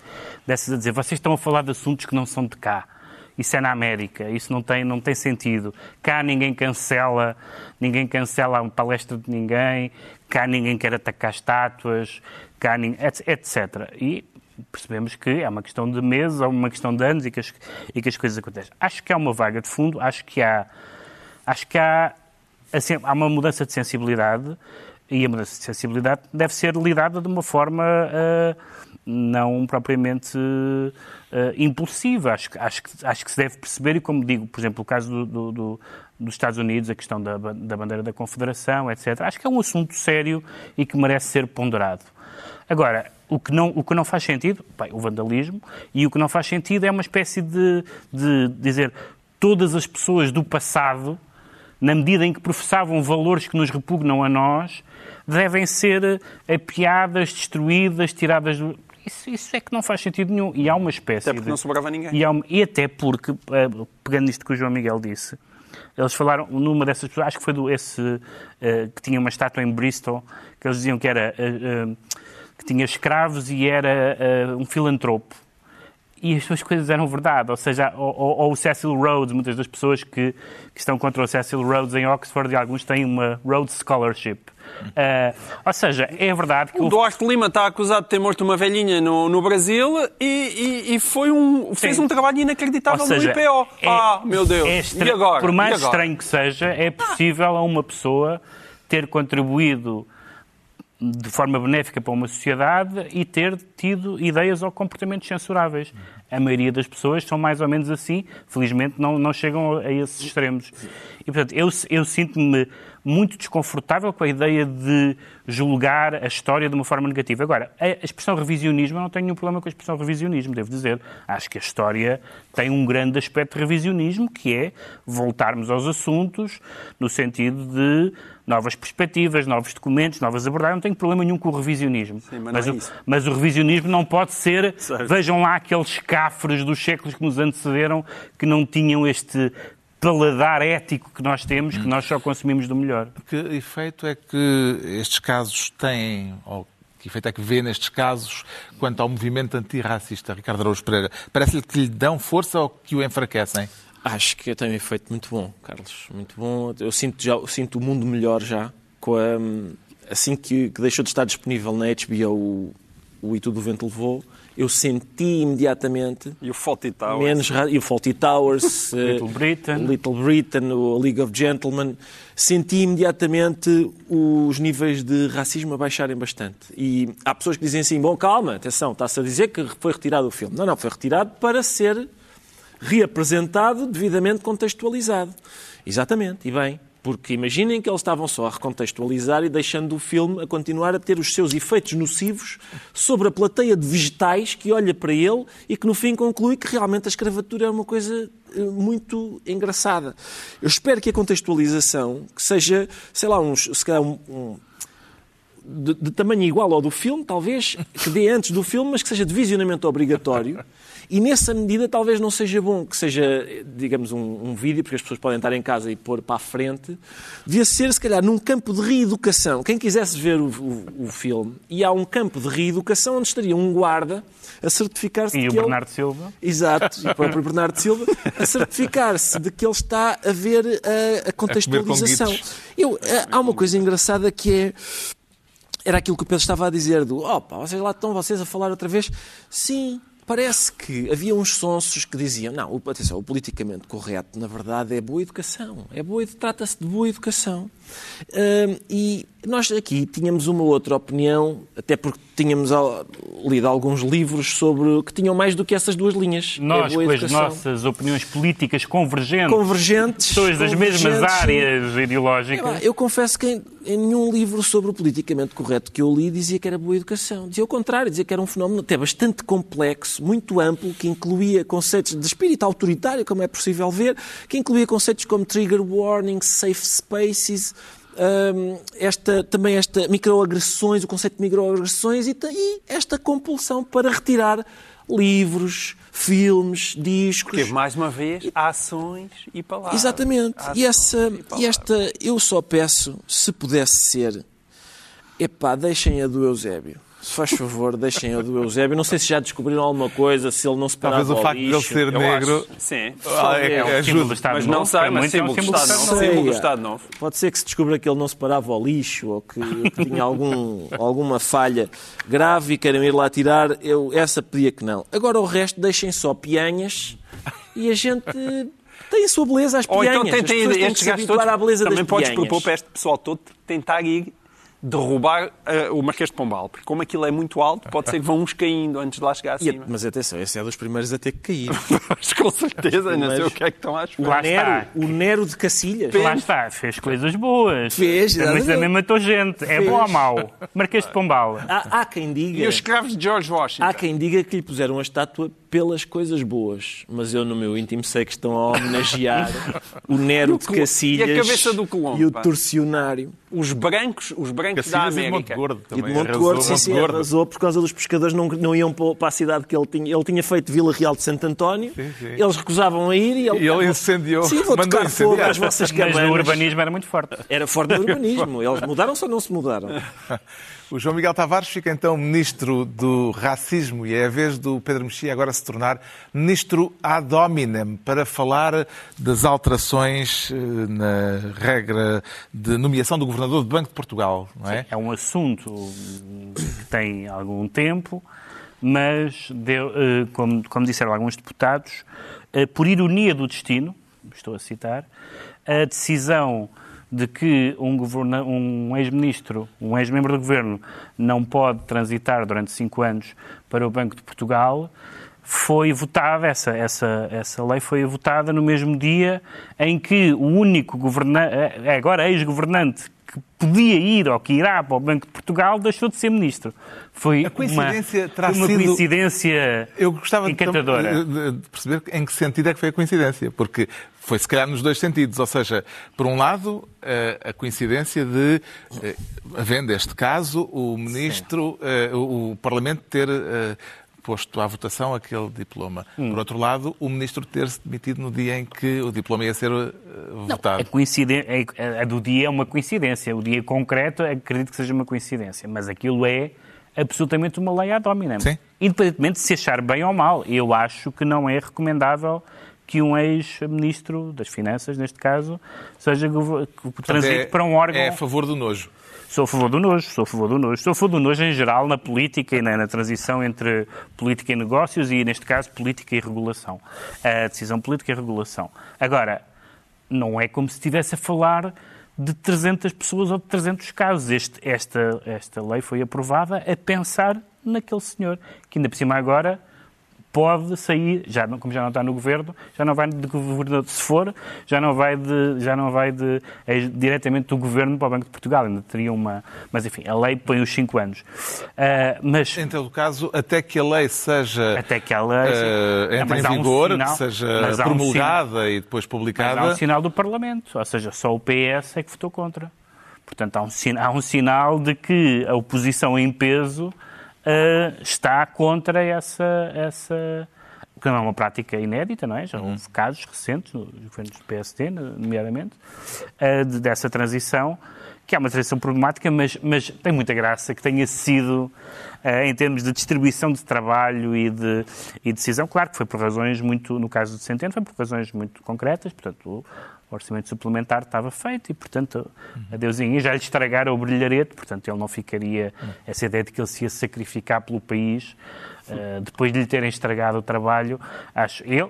dessas a dizer vocês estão a falar de assuntos que não são de cá. Isso é na América, isso não tem, não tem sentido. Cá ninguém cancela, ninguém cancela uma palestra de ninguém, cá ninguém quer atacar estátuas, cá ninguém, etc. E percebemos que é uma questão de meses ou uma questão de anos e que as, e que as coisas acontecem. Acho que há uma vaga de fundo, acho que há, acho que há, assim, há uma mudança de sensibilidade e a mudança de sensibilidade deve ser lidada de uma forma, ah, não propriamente uh, impulsiva. Acho, acho, acho que se deve perceber, e como digo, por exemplo, o caso do, do, do, dos Estados Unidos, a questão da, da bandeira da Confederação, etc. Acho que é um assunto sério e que merece ser ponderado. Agora, o que não, o que não faz sentido, bem, o vandalismo, e o que não faz sentido é uma espécie de, de dizer todas as pessoas do passado, na medida em que professavam valores que nos repugnam a nós, devem ser apiadas, destruídas, tiradas do... Isso, isso, é que não faz sentido nenhum. E há uma espécie. Até porque de... não sobrava ninguém. E, uma... e, até porque, eh, pegando nisto que o João Miguel disse, eles falaram numa dessas pessoas, acho que foi do, esse uh, que tinha uma estátua em Bristol, que eles diziam que era. Uh, uh, que tinha escravos e era um filantropo e as suas coisas eram verdade. Ou seja, ou, ou, o Cecil Rhodes, muitas das pessoas que, que, estão contra o Cecil Rhodes em Oxford, e alguns têm uma Rhodes Scholarship. Uh, ou seja, é verdade que... O, o Duarte Lima está acusado de ter morto uma velhinha no, no Brasil e, e, e foi um, fez Sim. um trabalho inacreditável seja, no IPO. É, ah, meu Deus. É estra... E agora? Por mais estranho que seja, é possível a uma pessoa ter contribuído de forma benéfica para uma sociedade e ter tido ideias ou comportamentos censuráveis. A maioria das pessoas são mais ou menos assim, felizmente não, não chegam a esses extremos. E, portanto, eu, eu sinto-me muito desconfortável com a ideia de julgar a história de uma forma negativa. Agora, a expressão revisionismo, eu não tenho nenhum problema com a expressão revisionismo, devo dizer. Acho que a história tem um grande aspecto de revisionismo, que é voltarmos aos assuntos no sentido de novas perspectivas, novos documentos, novas abordagens. Não tenho problema nenhum com o revisionismo. Sim, mas, mas, é o, mas, o, revisionismo não pode ser. Certo. Vejam lá aqueles cafres dos séculos que nos antecederam que não tinham este paladar ético que nós temos, que nós só consumimos do melhor. Que efeito é que estes casos têm, ou que efeito é que vê nestes casos quanto ao movimento antirracista, Ricardo Araújo Pereira? Parece-lhe que lhe dão força ou que o enfraquecem? Acho que tem um efeito muito bom, Carlos. Muito bom. Eu sinto, já, sinto o mundo melhor já. Com a, assim que, que, deixou de estar disponível na HBO o, o E Tudo o Vento Levou, eu senti imediatamente... E o Faulty Towers. Menos, e o Faulty Towers. Little Britain. Little Britain, o League of Gentlemen. Senti imediatamente os níveis de racismo a baixarem bastante. E há pessoas que dizem assim, bom, calma, atenção, está-se a dizer que foi retirado o filme. Não, não, foi retirado para ser reapresentado devidamente contextualizado. Exatamente, e bem. Porque imaginem que eles estavam só a recontextualizar e deixando o filme a continuar a ter os seus efeitos nocivos sobre a plateia de vegetais que olha para ele e que no fim conclui que realmente a escravatura é uma coisa eh, muito engraçada. Eu espero que a contextualização que seja, sei lá, uns, se calhar um, um de, de, tamanho igual ao do filme, talvez, que dê antes do filme, mas que seja de visionamento obrigatório e nessa medida talvez não seja bom que seja, digamos, um, um, vídeo, porque as pessoas podem estar em casa e pôr para a frente. Devia ser, se calhar, num campo de reeducação. Quem quisesse ver o, o, o filme, e há um campo de reeducação onde estaria um guarda a certificar-se de que o ele... Bernardo Silva. Exato, e o próprio Bernardo Silva, a certificar-se de que ele está a ver a, a contextualização. Eu, há uma coisa engraçada que é era aquilo que o Pedro estava a dizer do opa, vocês lá estão vocês a falar outra vez. Sim, parece que havia uns sonsos que diziam, não, atenção, o politicamente correto, na verdade, é boa educação. É boa, trata-se de boa educação. E nós aqui tínhamos uma outra opinião, até porque tínhamos lido alguns livros sobre que tinham mais do que essas duas linhas. É nós, é com as nossas opiniões políticas convergentes, convergentes pessoas das mesmas áreas ideológicas. Eu confesso que em, em, nenhum livro sobre o politicamente correto que eu li dizia que era boa educação. Dizia o contrário, dizia que era um fenómeno até bastante complexo, muito amplo, que incluía conceitos de espírito autoritário, como é possível ver, que incluía conceitos como trigger warnings, safe spaces, esta, também esta microagressões, o conceito de microagressões e, e esta compulsão para retirar livros, filmes, discos. Porque, mais uma vez, ações e palavras. Exatamente. e, essa, e, e, esta, eu só peço, se pudesse ser, epá, deixem a do Eusébio. Se faz favor, deixem a do Eusébio. Não sei se já descobriram alguma coisa, se ele não se parava Talvez o facto de ele ser negro Sim. Ah, é, é, ajuda. Mas não sei, mas símbolo do Estado Novo. Símbolo do Estado Novo. Pode ser que se descubra que ele não se parava ao lixo ou que, que tinha algum, alguma falha grave e querem ir lá tirar. Eu, essa pedia que não. Agora o resto deixem só pianhas e a gente tem a sua beleza, as pianhas. Ou então tentem, estes gajos todos, também podes propor para este pessoal todo tentar ir derrubar eh, o Marquês de Pombal. Porque como aquilo é muito alto, pode ser que vão uns caindo antes de lá chegar E- acima. mas atenção, esse é dos primeiros a ter que cair. Mas com certeza, não sei o que é que estão à O Nero, o Nero de Cacilhas. Lá está, fez coisas boas. Fez, Mas também matou gente. É Fez. bom ou mau? Marquês de Pombal. Há, há quem diga. E os escravos de George Washington. Há quem diga que lhe puseram a estátua pelas coisas boas, mas eu no meu íntimo sei que estão a homenagear o Nero de Col- e a Cacilhas cabeça do Colombo, e o torcionário. Os brancos, os brancos da Cacilhas e de Monte América. Gordo E de também. Monte arrasou Gordo, sim, sim, Gordo. arrasou por causa dos pescadores não, não iam para a cidade que ele tinha. Ele tinha feito Vila Real de Santo António, Sim, sim. eles recusavam a ir e ele, E ele incendiou, Sim, vou tocar fogo às vossas Mas cabanas. o urbanismo era muito forte. Era forte no urbanismo. Eles mudaram-se ou não se mudaram? O João Miguel Tavares fica então ministro do racismo e é a vez do Pedro Mexia agora se tornar ministro ad hominem para falar das alterações eh, na regra de nomeação do governador do Banco de Portugal, não é? É um assunto que tem algum tempo, mas, deu, eh, como, como disseram alguns deputados, eh, por ironia do destino, estou a citar, a decisão de que um, ex-ministro, um ex-membro do governo, não pode transitar durante cinco anos para o Banco de Portugal, foi votada, essa, essa, essa lei foi votada no mesmo dia em que o único governante, agora ex-governante, que podia ir ou que irá para o Banco de Portugal deixou de ser ministro. Foi A coincidência uma, terá uma sido- coincidência Eu gostava de, encantadora. de- de perceber em que sentido é que foi a coincidência, porque foi se calhar nos dois sentidos. Ou seja, por um lado, eh, a coincidência de, eh, havendo este caso, o ministro, eh, o Parlamento ter posto à votação aquele diploma. Hum. Por outro lado, o ministro ter-se demitido no dia em que o diploma ia ser eh, A, votado. coinciden- a- a do dia é uma coincidência. O dia concreto, acredito que seja uma coincidência. Mas aquilo é absolutamente uma lei ad hominem. Sim. Independentemente de se achar bem ou mal. Eu acho que não é recomendável que um ex-ministro das Finanças, neste caso, seja Portanto, transite é- para um órgão... É a favor do nojo. Sou a favor do nojo, sou a favor do nojo. Sou a favor do nojo em geral na política e na, na transição entre política e negócios e, neste caso, política e regulação. A decisão política e regulação. Agora, não é como se estivesse a falar de 300 pessoas ou de 300 casos. Este- esta, esta lei foi aprovada a pensar naquele senhor, que ainda por cima agora pode sair, já não, como já não está no governo, já não vai de governador, se for, já não vai de, já não vai de, é diretamente do governo para o Banco de Portugal, ainda teria uma, mas enfim, a lei põe os 5 anos. Ah, mas Em todo caso, até que a lei seja até que a lei eh, entre Mas em há um vigor, sinal- que seja mas há um promulgada e depois Mas publicada. há um sinal do Parlamento, ou seja, só o PS é que votou contra. Portanto, há um, há um sinal de que a oposição em peso está contra essa, essa. que não é uma prática inédita, não é? Já houve casos recentes, nos governos do PSD, nomeadamente, ah, de- dessa transição, que é uma transição problemática, mas, mas tem muita graça que tenha sido, ah, em termos de distribuição de trabalho e de e decisão, claro que foi por razões muito, no caso do Centeno, foi por razões muito concretas, portanto, o orçamento suplementar estava feito e, portanto, a Deusinha já lhe estragaram o brilharete, portanto, ele não ficaria, essa ideia de que ele se ia sacrificar pelo país, eh, depois de lhe terem estragado o trabalho, acho, ele,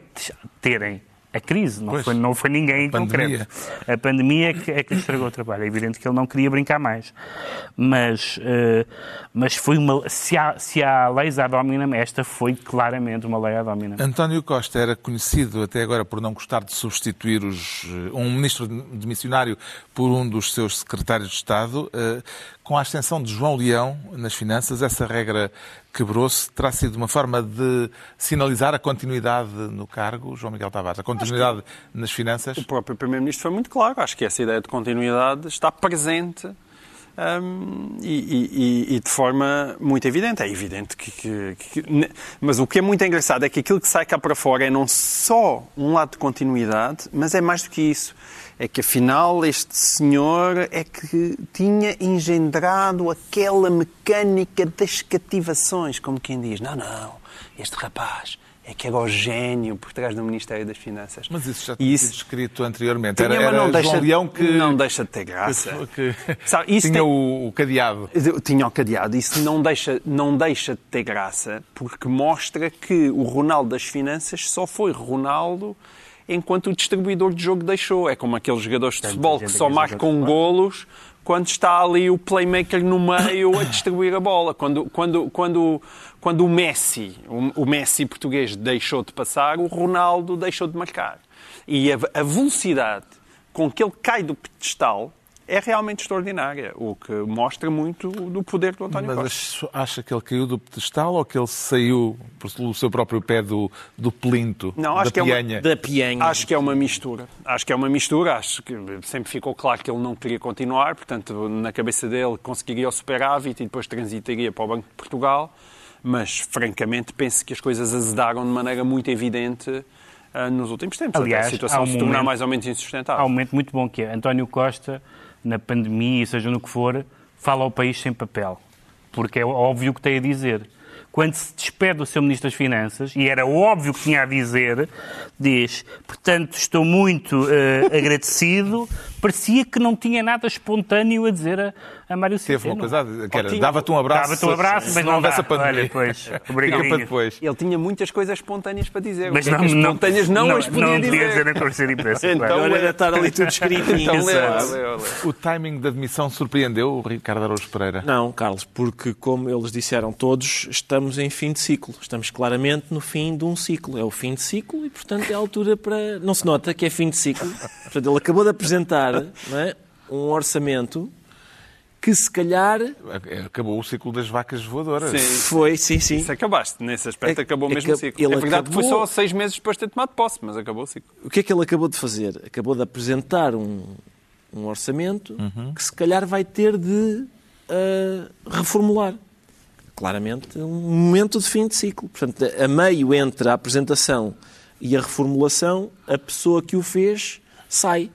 terem a crise, não Pois. foi, não foi ninguém em A concreto. A pandemia é que, é que estragou o trabalho. É evidente que ele não queria brincar mais. Mas, eh, mas foi uma. Se há, se há leis ad hominem, esta foi claramente uma lei ad hominem. António Costa era conhecido até agora por não gostar de substituir os, eh, um ministro de missionário por um dos seus secretários de Estado. Eh, Com a ascensão de João Leão nas finanças, essa regra quebrou-se. Terá sido uma forma de sinalizar a continuidade no cargo, João Miguel Tavares, a continuidade nas finanças. O próprio Primeiro-Ministro foi muito claro. Acho que essa ideia de continuidade está presente hum, e, e- e- de forma muito evidente. É evidente que, que- que- Mas o que é muito engraçado é que aquilo que sai cá para fora é não só um lado de continuidade, mas é mais do que isso. É que afinal este senhor é que tinha engendrado aquela mecânica das cativações, como quem diz: não, não, este rapaz é que era o gênio por trás do Ministério das Finanças. Mas isso já tinha sido escrito anteriormente. Tinha, Era, era não João deixa- Leão que, não deixa de ter graça. que, que Sabe, isso tinha tem- o, o cadeado. Tinha o cadeado. Isso não deixa, não deixa de ter graça porque mostra que o Ronaldo das finanças só foi Ronaldo enquanto o distribuidor de jogo deixou. É como aqueles jogadores de Tanta futebol que só marcam golos quando está ali o playmaker no meio a distribuir a bola. Quando, quando, quando, quando o Messi, o, o Messi português deixou de passar, o Ronaldo deixou de marcar. E a, a velocidade com que ele cai do pedestal é realmente extraordinária, o que mostra muito do poder do António Costa. Mas acha que ele caiu do pedestal ou que ele saiu pelo seu próprio pé do, do plinto, Não, acho da que é uma- pianha? Da pianha. Acho que é uma mistura. Acho que é uma mistura. Acho que sempre ficou claro que ele não queria continuar. Portanto, na cabeça dele conseguiria o superávit e depois transitaria para o Banco de Portugal. Mas, francamente, penso que as coisas azedaram de maneira muito evidente ah, nos últimos tempos. Aliás, até a situação há um se tornar mais ou menos Há insustentável. um momento muito bom que é António Costa, na pandemia, seja no que for, fala ao país sem papel. Porque é óbvio o que tem a dizer. Quando se despede do seu Ministro das Finanças, e era óbvio o que tinha a dizer, diz, portanto, estou muito eh, agradecido, parecia que não tinha nada espontâneo a dizer a, a Mário Teve Centeno. uma coisa, que era, dava-te um abraço. Dava-te um abraço, se mas não não houvesse a pandemia. Olha, pois, para depois. Ele tinha muitas coisas espontâneas para dizer. Mas é não, não, espontâneas não, não, as podia não dizer. podia dizer na conversa de imprensa. Então, claro. Era estar ali tudo escrito. Então, lê lê lê. O timing da demissão surpreendeu o Ricardo Araújo Pereira? Não, Carlos, porque como eles disseram todos, estamos em fim de ciclo. Estamos claramente no fim de um ciclo. É o fim de ciclo e, portanto, é a altura para... Não se nota que é fim de ciclo. Portanto, ele acabou de apresentar não é, um orçamento que, se calhar, Acabou o ciclo das vacas voadoras. Sim. foi... Sim, sim. Isso acabaste. Nesse aspecto É- acabou é mesmo o que ciclo. ele É verdade que foi acabou- só seis meses depois de ter tomado posse, mas acabou o ciclo. O que é que ele acabou de fazer? Acabou de apresentar um, um orçamento que se calhar vai ter de ah, reformular. Claramente, um momento de fim de ciclo. Portanto, a meio entre a apresentação e a reformulação, a pessoa que o fez sai.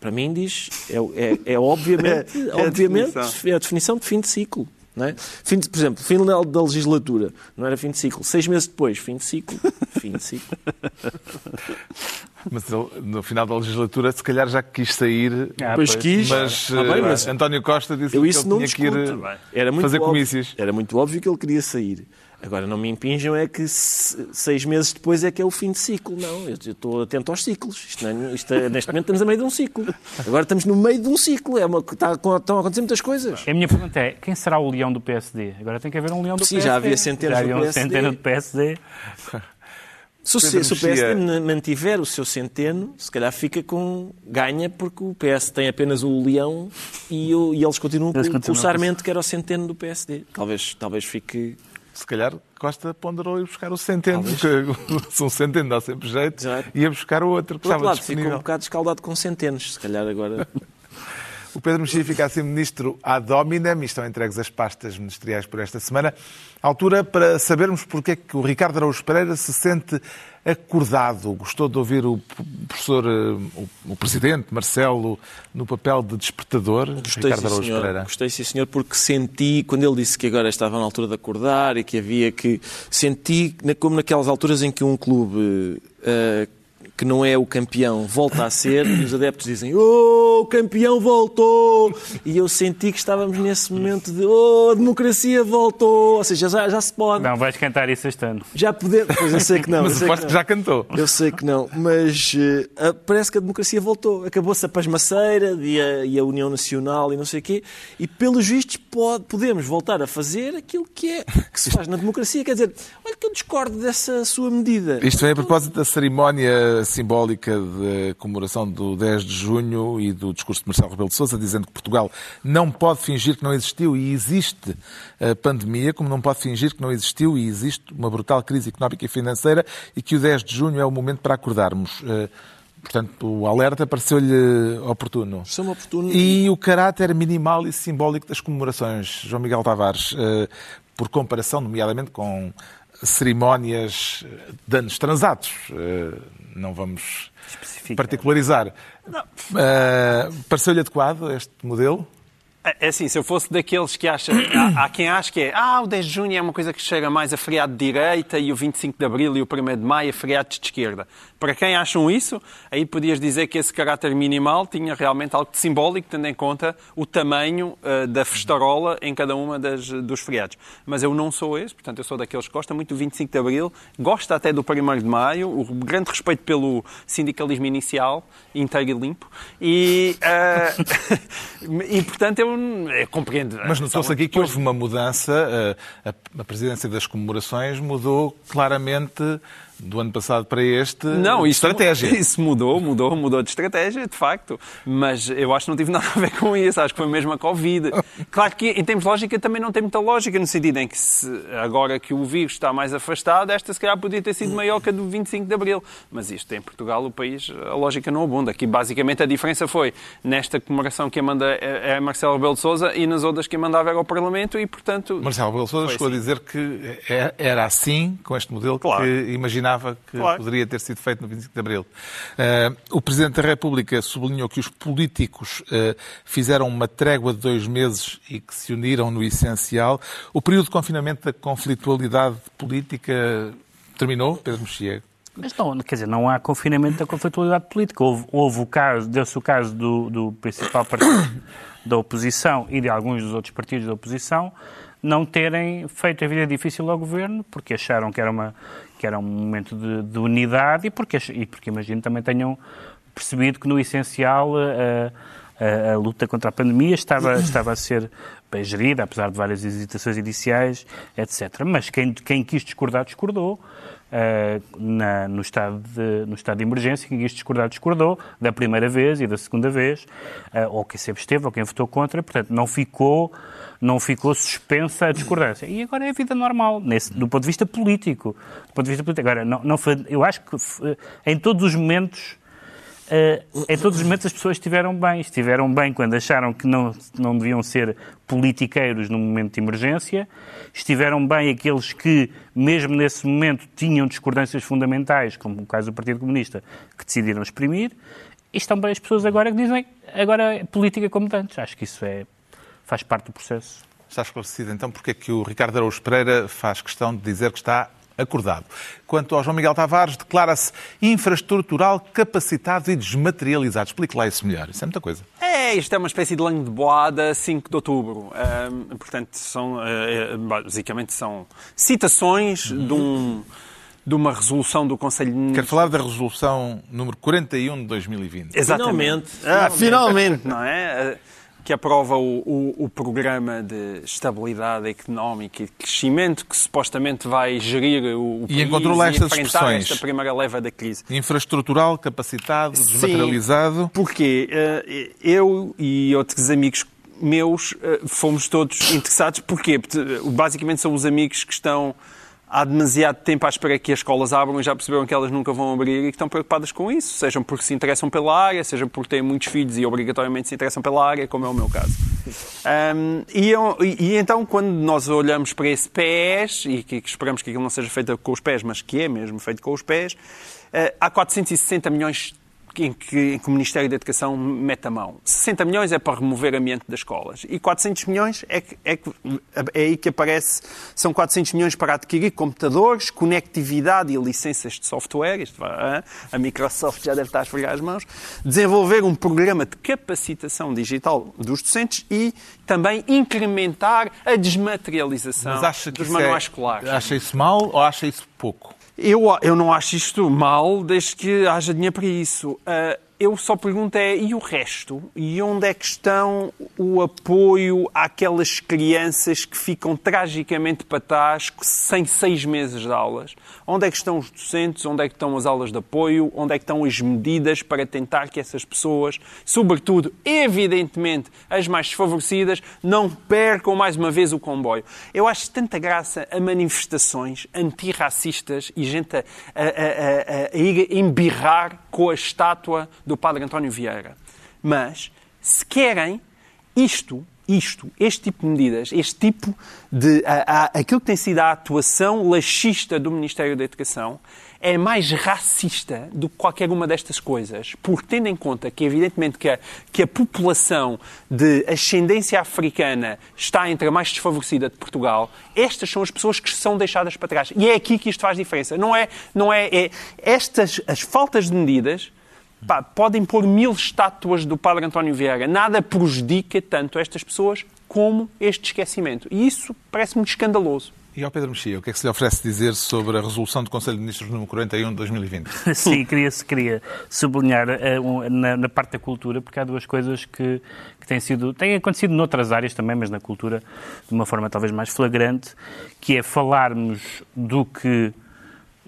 Para mim, diz, é, é, é obviamente, É a obviamente definição. é a definição de fim de ciclo. Não é? fim de, por exemplo, final da legislatura, não era fim de ciclo. Seis meses depois, fim de ciclo. Fim de ciclo. Mas no final da legislatura, se calhar já quis sair, Ah, pois. quis. mas, Ah, bem, eh, mas- António Costa disse Eu que isso ele não tinha que ir discuto. Era muito fazer óbvio, comícios. Era muito óbvio que ele queria sair. Agora, não me impinjam é que se- seis meses depois é que é o fim de ciclo. Não, eu estou atento aos ciclos. Isto não é- isto é- neste momento estamos a meio de um ciclo. Agora estamos no meio de um ciclo. É uma, está, estão a acontecer muitas coisas. A minha pergunta é, quem será o leão do PSD? Agora tem que haver um leão do Sim, PSD. já havia centenas já do havia um PSD. centeno do PSD. Se o, se o PSD mantiver o seu centeno, se calhar fica com ganha, porque o PS tem apenas o leão e, o- e eles continuam Eles com, continuam o com Sarmento, que era o centeno do PSD. Talvez, talvez fique. Se calhar Costa ponderou ir buscar o centeno, porque se um centeno dá sempre jeito, Exato. ia buscar o outro que Por outro estava lado, fica um disponível. bocado escaldado com centenos. Se calhar agora. O Pedro Mexia fica assim ministro ad hominem e estão entregues as pastas ministeriais por esta semana. Altura para sabermos porque é que o Ricardo Araújo Pereira se sente acordado. Gostou de ouvir o professor, eh, o, presidente Marcelo, no papel de despertador, Gostei, Ricardo Araújo senhor. Pereira. Gostei, sim, senhor, porque senti, quando ele disse que agora estava na altura de acordar e que havia que. Senti como naquelas alturas em que um clube eh, que não é o campeão volta a ser e os adeptos dizem Oh, o campeão voltou! E eu senti que estávamos nesse momento de Oh, a democracia voltou! Ou seja, já, já se pode. Não, vais cantar isso este ano. Já podemos. Pois eu sei que não. eu Mas sei aposto que que não. já cantou. Eu sei que não, mas ah, parece que a democracia voltou. Acabou-se a pasmaceira e a, e a União Nacional e não sei o quê. E, pelos vistos, pode- podemos voltar a fazer aquilo que, é, que se faz na democracia. Quer dizer, olha que eu discordo dessa sua medida. Isto vem a propósito da cerimónia simbólica de comemoração do 10 de junho e do discurso de Marcelo Rebelo de Sousa, dizendo que Portugal não pode fingir que não existiu e existe a pandemia, como não pode fingir que não existiu e existe uma brutal crise económica e financeira e que o 10 de junho é o momento para acordarmos. Eh, Portanto, o alerta pareceu-lhe oportuno. Oportuno. E o caráter minimal e simbólico das comemorações, João Miguel Tavares, eh, por comparação, nomeadamente, com cerimónias de anos transados. Eh, Não vamos particularizar. Eh, Pareceu-lhe adequado este modelo? É é assim, se eu fosse daqueles que acham. Há, há quem acha que é. Ah, o 10 de junho é uma coisa que chega mais a feriado de direita e o 25 de abril e o 1 de maio a feriados de esquerda. Para quem acham isso, aí podias dizer que esse caráter minimal tinha realmente algo de simbólico, tendo em conta o tamanho eh, da festarola em cada uma das, dos feriados. Mas eu não sou esse, portanto, eu sou daqueles que gosta muito do 25 de abril, gosta até do 1 de maio, o grande respeito pelo sindicalismo inicial, inteiro e limpo. E, eh, e portanto, eu eu, eu compreendo. Mas notou-se aqui que houve uma mudança, a, a presidência das comemorações mudou claramente do ano passado para este não, isso, estratégia. Isso mudou, mudou, mudou de estratégia, de facto. Mas eu acho que não tive nada a ver com isso. Acho que foi mesmo a Covid. Claro que, em termos de lógica, também não tem muita lógica, no sentido em que se, agora que o vírus está mais afastado, esta se calhar podia ter sido maior que a do 25 de Abril. Mas isto em Portugal, o país, a lógica não abunda. Aqui, basicamente, a diferença foi nesta comemoração que a manda é Marcelo Rebelo de Sousa e nas outras que a mandava era ao Parlamento e, portanto... Marcelo Rebelo de Sousa chegou assim. a dizer que é, era assim, com este modelo, claro. que imaginava imaginava que claro. poderia ter sido feito no 25 de Abril. Uh, o Presidente da República sublinhou que os políticos uh, fizeram uma trégua de dois meses e que se uniram no essencial. O período de confinamento da conflitualidade política terminou, Pedro Mexia? Mas não, quer dizer, não há confinamento da conflitualidade política. Houve, houve o caso, deu-se o caso do, do principal partido da oposição e de alguns dos outros partidos da oposição não terem feito a vida difícil ao governo porque acharam que era uma, que era um momento de, de unidade e porque, e porque imagino também tenham percebido que no essencial a, a, a, luta contra a pandemia estava, estava a ser bem gerida, apesar de várias hesitações iniciais, etc. Mas quem, quem quis discordar, discordou. Uh, na, no, estado de, no estado de emergência, quem quis discordar, discordou, da primeira vez e da segunda vez, uh, ou quem se absteve, ou quem votou contra, portanto, não ficou não ficou suspensa a discordância. E agora é a vida normal, nesse, do ponto de vista político. Do ponto de vista político. Agora, não, não eu acho que em todos os momentos Uh, em todos os momentos as pessoas estiveram bem. Estiveram bem quando acharam que não, não deviam ser politiqueiros num momento de emergência. Estiveram bem aqueles que, mesmo nesse momento, tinham discordâncias fundamentais, como o caso do Partido Comunista, que decidiram exprimir. E estão bem as pessoas agora que dizem agora é política como antes. Acho que isso é faz parte do processo. Está esclarecido então porque é que o Ricardo Araújo Pereira faz questão de dizer que está acordado. Quanto ao João Miguel Tavares, declara-se infraestrutural, capacitado e desmaterializado. Explique lá isso melhor. Isso é muita coisa. É, isto é uma espécie de langue de boada 5 de outubro. Um, portanto, são, uh, basicamente são citações uhum. de, um, de uma resolução do Conselho de Quero falar da resolução número 41 de 2020. Exatamente. Finalmente. Ah, finalmente, não é? Que aprova o, o, o, programa de estabilidade económica e de crescimento que supostamente vai gerir o, o e encontrou lá estas expressões. esta primeira leva da crise. Infraestrutural, capacitado, desmaterializado. Sim, porque eh, eu e outros amigos meus eh, fomos todos interessados. Porquê? Porque, basicamente são os amigos que estão há demasiado tempo à espera que as escolas abram e já perceberam que elas nunca vão abrir e que estão preocupadas com isso, sejam porque se interessam pela área, seja porque têm muitos filhos e obrigatoriamente se interessam pela área, como é o meu caso. Um, e, eu, e, então, quando nós olhamos para esse PES, e que, que, esperamos que aquilo não seja feito com os pés, mas que é mesmo feito com os pés, uh, há 460 milhões em que, em que, o Ministério da Educação mete a mão. 60 milhões é para remover ambiente das escolas e 400 milhões é, que, é, que, é aí que aparece, são 400 milhões para adquirir computadores, conectividade e licenças de software, isto vai, a Microsoft já deve estar a esfregar as mãos, desenvolver um programa de capacitação digital dos docentes e também incrementar a desmaterialização dos manuais é, escolares. Acha isso mal ou acha isso pouco? Eu, eu não acho isto mal, desde que haja dinheiro para isso. Uh, eu só pergunto é, e o resto? E onde é que estão o apoio àquelas crianças que ficam tragicamente para trás sem seis meses de aulas? Onde é que estão os docentes? Onde é que estão as aulas de apoio? Onde é que estão as medidas para tentar que essas pessoas, sobretudo, evidentemente, as mais desfavorecidas, não percam mais uma vez o comboio? Eu acho tanta graça a manifestações antirracistas e gente a, a, a, a ir embirrar com a estátua do padre António Vieira. Mas, se querem, isto, isto, este tipo de medidas, este tipo de. A, a, aquilo que tem sido a atuação laxista do Ministério da Educação é mais racista do que qualquer uma destas coisas, porque tendo em conta que, evidentemente, que a, que a população de ascendência africana está entre a mais desfavorecida de Portugal, estas são as pessoas que são deixadas para trás. E é aqui que isto faz diferença. Não é, não é, é estas, as faltas de medidas Pá, podem pôr mil estátuas do Padre António Vieira. Nada prejudica tanto estas pessoas como este esquecimento. E isso parece-me escandaloso. E ao Pedro Mexia, o que é que se lhe oferece dizer sobre a resolução do Conselho de Ministros número 41 de 2020? Sim, queria, queria sublinhar uh, um, na, na, parte da cultura, porque há duas coisas que, que têm sido, têm acontecido noutras áreas também, mas na cultura de uma forma talvez mais flagrante, que é falarmos do que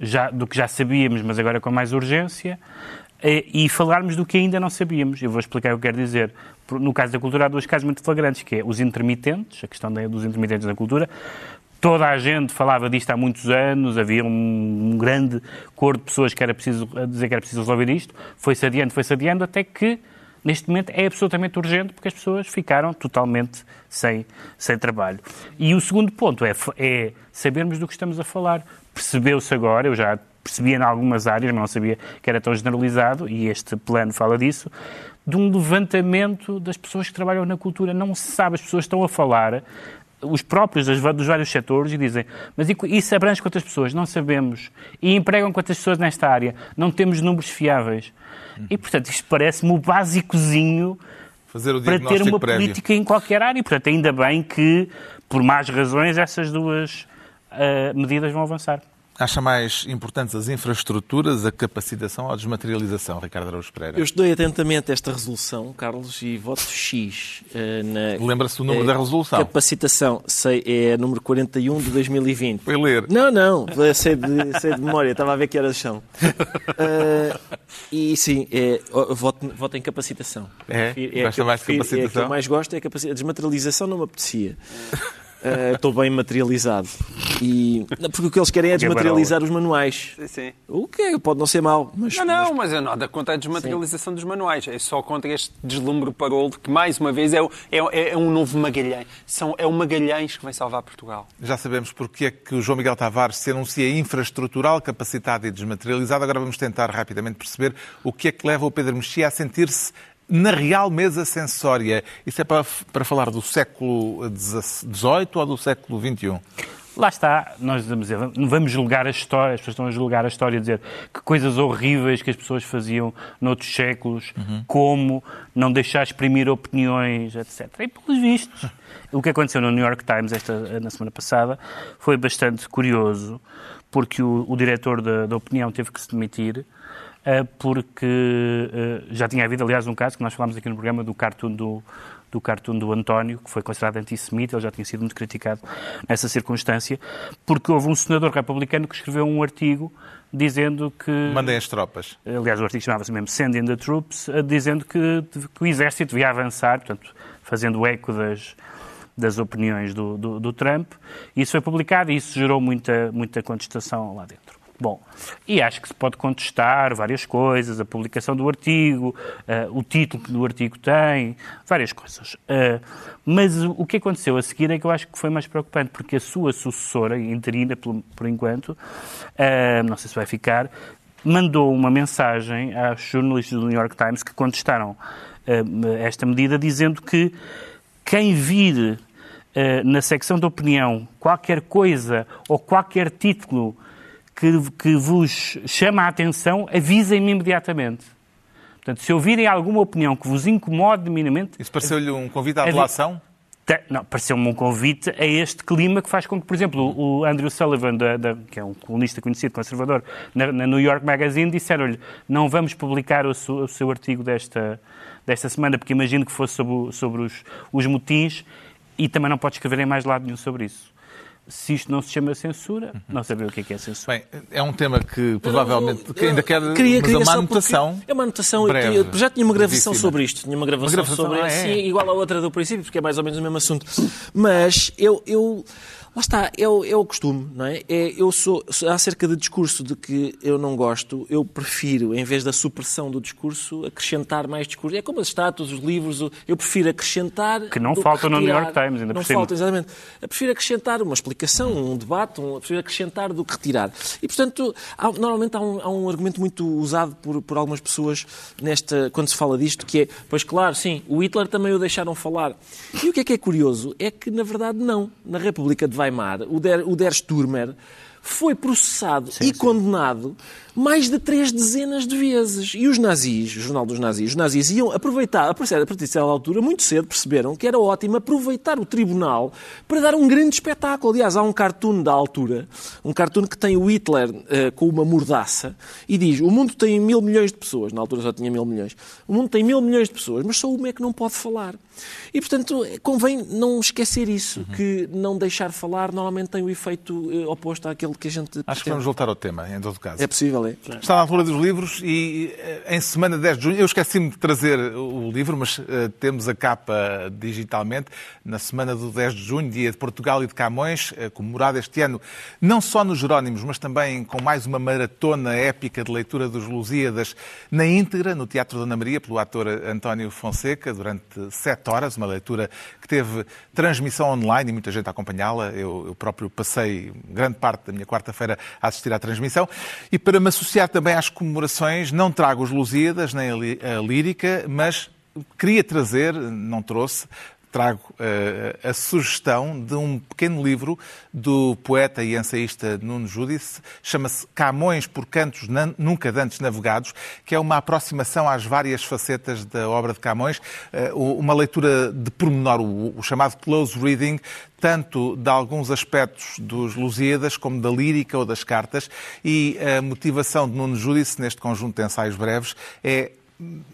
já, do que já sabíamos, mas agora com mais urgência, eh, e falarmos do que ainda não sabíamos. Eu vou explicar o que quero dizer. No caso da cultura, há dois casos muito flagrantes, que é os intermitentes, a questão dos intermitentes da cultura. Toda a gente falava disto há muitos anos, havia um, grande cor de pessoas que era preciso dizer que era preciso resolver isto. Foi-se adiando, foi-se adiando, até que neste momento é absolutamente urgente porque as pessoas ficaram totalmente sem, sem trabalho. E o segundo ponto é, é sabermos do que estamos a falar. Percebeu-se agora, eu já percebia em algumas áreas, mas não sabia que era tão generalizado, e este plano fala disso, de um levantamento das pessoas que trabalham na cultura. Não se sabe, as pessoas estão a falar, os próprios dos vários setores, e dizem, mas isso abrange quantas pessoas? Não sabemos. E empregam quantas pessoas nesta área? Não temos números fiáveis. E, portanto, isto parece-me o básicozinho para ter uma prévio. política em qualquer área. E, portanto, ainda bem que, por más razões, essas duas uh, medidas vão avançar. Acha mais importantes as infraestruturas, a capacitação ou a desmaterialização, Ricardo Araújo Pereira? Eu estudei atentamente esta resolução, Carlos, e voto X uh, na... Lembra-se o número uh, da resolução? Capacitação, sei, é número 41 de 2020. Foi ler? Não, não, sei de, sei de memória, estava a ver que horas são. Uh, e sim, é, voto, voto em capacitação. É? é Gosta mais de capacitação? É, que eu mais gosto é a capacitação. A desmaterialização não me apetecia. Uh, estou bem materializado. E, porque o que eles querem é desmaterializar os manuais. Sim, sim. O que pode não ser mau. Mas, não, não, mas, mas eu nada contra a desmaterialização sim. dos manuais. É só contra este deslumbre parolo que, mais uma vez, é, é, é um novo Magalhães. São, é o Magalhães que vai salvar Portugal. Já sabemos porque é que o João Miguel Tavares se anuncia infraestrutural, capacitado e desmaterializado. Agora vamos tentar rapidamente perceber o que é que leva o Pedro Mexia a sentir-se na real mesa sensória. Isso é para, para falar do século XVIII ou do século XXI? Lá está, nós vamos, dizer, vamos julgar a história, as pessoas estão a julgar a história, dizer que coisas horríveis que as pessoas faziam noutros séculos, uhum. como não deixar exprimir opiniões, etc. E pelos vistos, o que aconteceu no New York Times esta, na semana passada foi bastante curioso, porque o, o diretor da, da opinião teve que se demitir, porque eh, já tinha havido, aliás, um caso que nós falámos aqui no programa do cartoon do, do cartoon do António, que foi considerado antissemita, ele já tinha sido muito criticado nessa circunstância, porque houve um senador republicano que escreveu um artigo dizendo que... Mandem as tropas. Aliás, o artigo chamava-se mesmo Sending the Troops, eh, dizendo que, que, o exército devia avançar, portanto, fazendo eco das, das opiniões do, do, do Trump. Isso foi publicado e isso gerou muita, muita contestação lá dentro. Bom, e acho que se pode contestar várias coisas, a publicação do artigo, uh, o título que o artigo tem, várias coisas. Uh, mas o que aconteceu a seguir é que eu acho que foi mais preocupante, porque a sua sucessora, interina por, por enquanto, uh, não sei se vai ficar, mandou uma mensagem aos jornalistas do New York Times que contestaram esta medida, dizendo que quem vir na secção de opinião qualquer coisa ou qualquer título que, que vos chama a atenção, avisem-me imediatamente. Portanto, se ouvirem alguma opinião que vos incomode minimamente... Isso pareceu-lhe um convite à apelação? Não, pareceu-me um convite a este clima que faz com que, por exemplo, o Andrew Sullivan, da, da, que é um colunista conhecido, conservador, na, na New York Magazine, disseram-lhe não vamos publicar o seu, o seu, artigo desta, desta semana, porque imagino que fosse sobre, sobre os, os motins e também não pode escrever em mais lado nenhum sobre isso se isto não se chama censura, não saber o que é, que é censura. Bem, é um tema que provavelmente eu, eu, ainda quer queria, queria uma anotação. É uma anotação. Breve, eu já tinha uma gravação sobre isto. Tinha uma gravação, uma gravação sobre ah, é. sim, igual à outra do princípio, porque é mais ou menos o mesmo assunto. Mas eu, eu Lá está, é o, é o costume, não é? é? Eu sou, acerca de discurso de que eu não gosto, eu prefiro, em vez da supressão do discurso, acrescentar mais discurso. É como as estátuas, os livros, eu prefiro acrescentar. Que não faltam no New York Times, ainda não por faltam, exatamente. Eu prefiro acrescentar uma explicação, um debate, um, eu prefiro acrescentar do que retirar. E, portanto, há, normalmente há um, há um, argumento muito usado por, por algumas pessoas nesta, quando se fala disto, que é, pois claro, sim, o Hitler também o deixaram falar. E o que é que é curioso é que, na verdade, não. Na República de Weimar, o Der, o Der Sturmer foi processado e condenado mais de três dezenas de vezes. E os nazis, o jornal dos nazis, os nazis iam aproveitar, a partir daquela altura, muito cedo, perceberam que era ótimo aproveitar o tribunal para dar um grande espetáculo. Aliás, há um cartoon da altura, um cartoon que tem o Hitler uh, com uma mordaça e diz: O mundo tem mil milhões de pessoas, na altura só tinha mil milhões. O mundo tem mil milhões de pessoas, mas só uma é que não pode falar. E, portanto, convém não esquecer isso, uhum. que não deixar falar normalmente tem o efeito uh, oposto àquele que a gente. Acho pretende. que vamos voltar ao tema, em todo caso. É possível, é. Está na altura dos livros e eh, em semana 10 de junho, eu esqueci-me de trazer o livro, mas uh, temos a capa digitalmente. Na semana do 10 de junho, dia de Portugal e de Camões, uh, comemorado este ano não só nos Jerónimos, mas também com mais uma maratona épica de leitura dos Lusíadas na íntegra, no Teatro Dona Maria, pelo ator António Fonseca, durante sete horas, uma leitura que teve transmissão online e muita gente a acompanhá-la. Eu, eu, próprio passei grande parte da minha quarta-feira a assistir à transmissão. E para associar também às comemorações, não trago os Lusíadas nem a lírica, mas queria trazer, não trouxe, trago uh, a sugestão de um pequeno livro do poeta e ensaísta Nuno Júdice, chama-se Camões por Cantos Nunca Dantes Navegados, que é uma aproximação às várias facetas da obra de Camões, uh, uma leitura de pormenor, o, o chamado close reading, tanto de alguns aspectos dos Lusíadas como da lírica ou das cartas, e a motivação de Nuno Júdice neste conjunto de ensaios breves é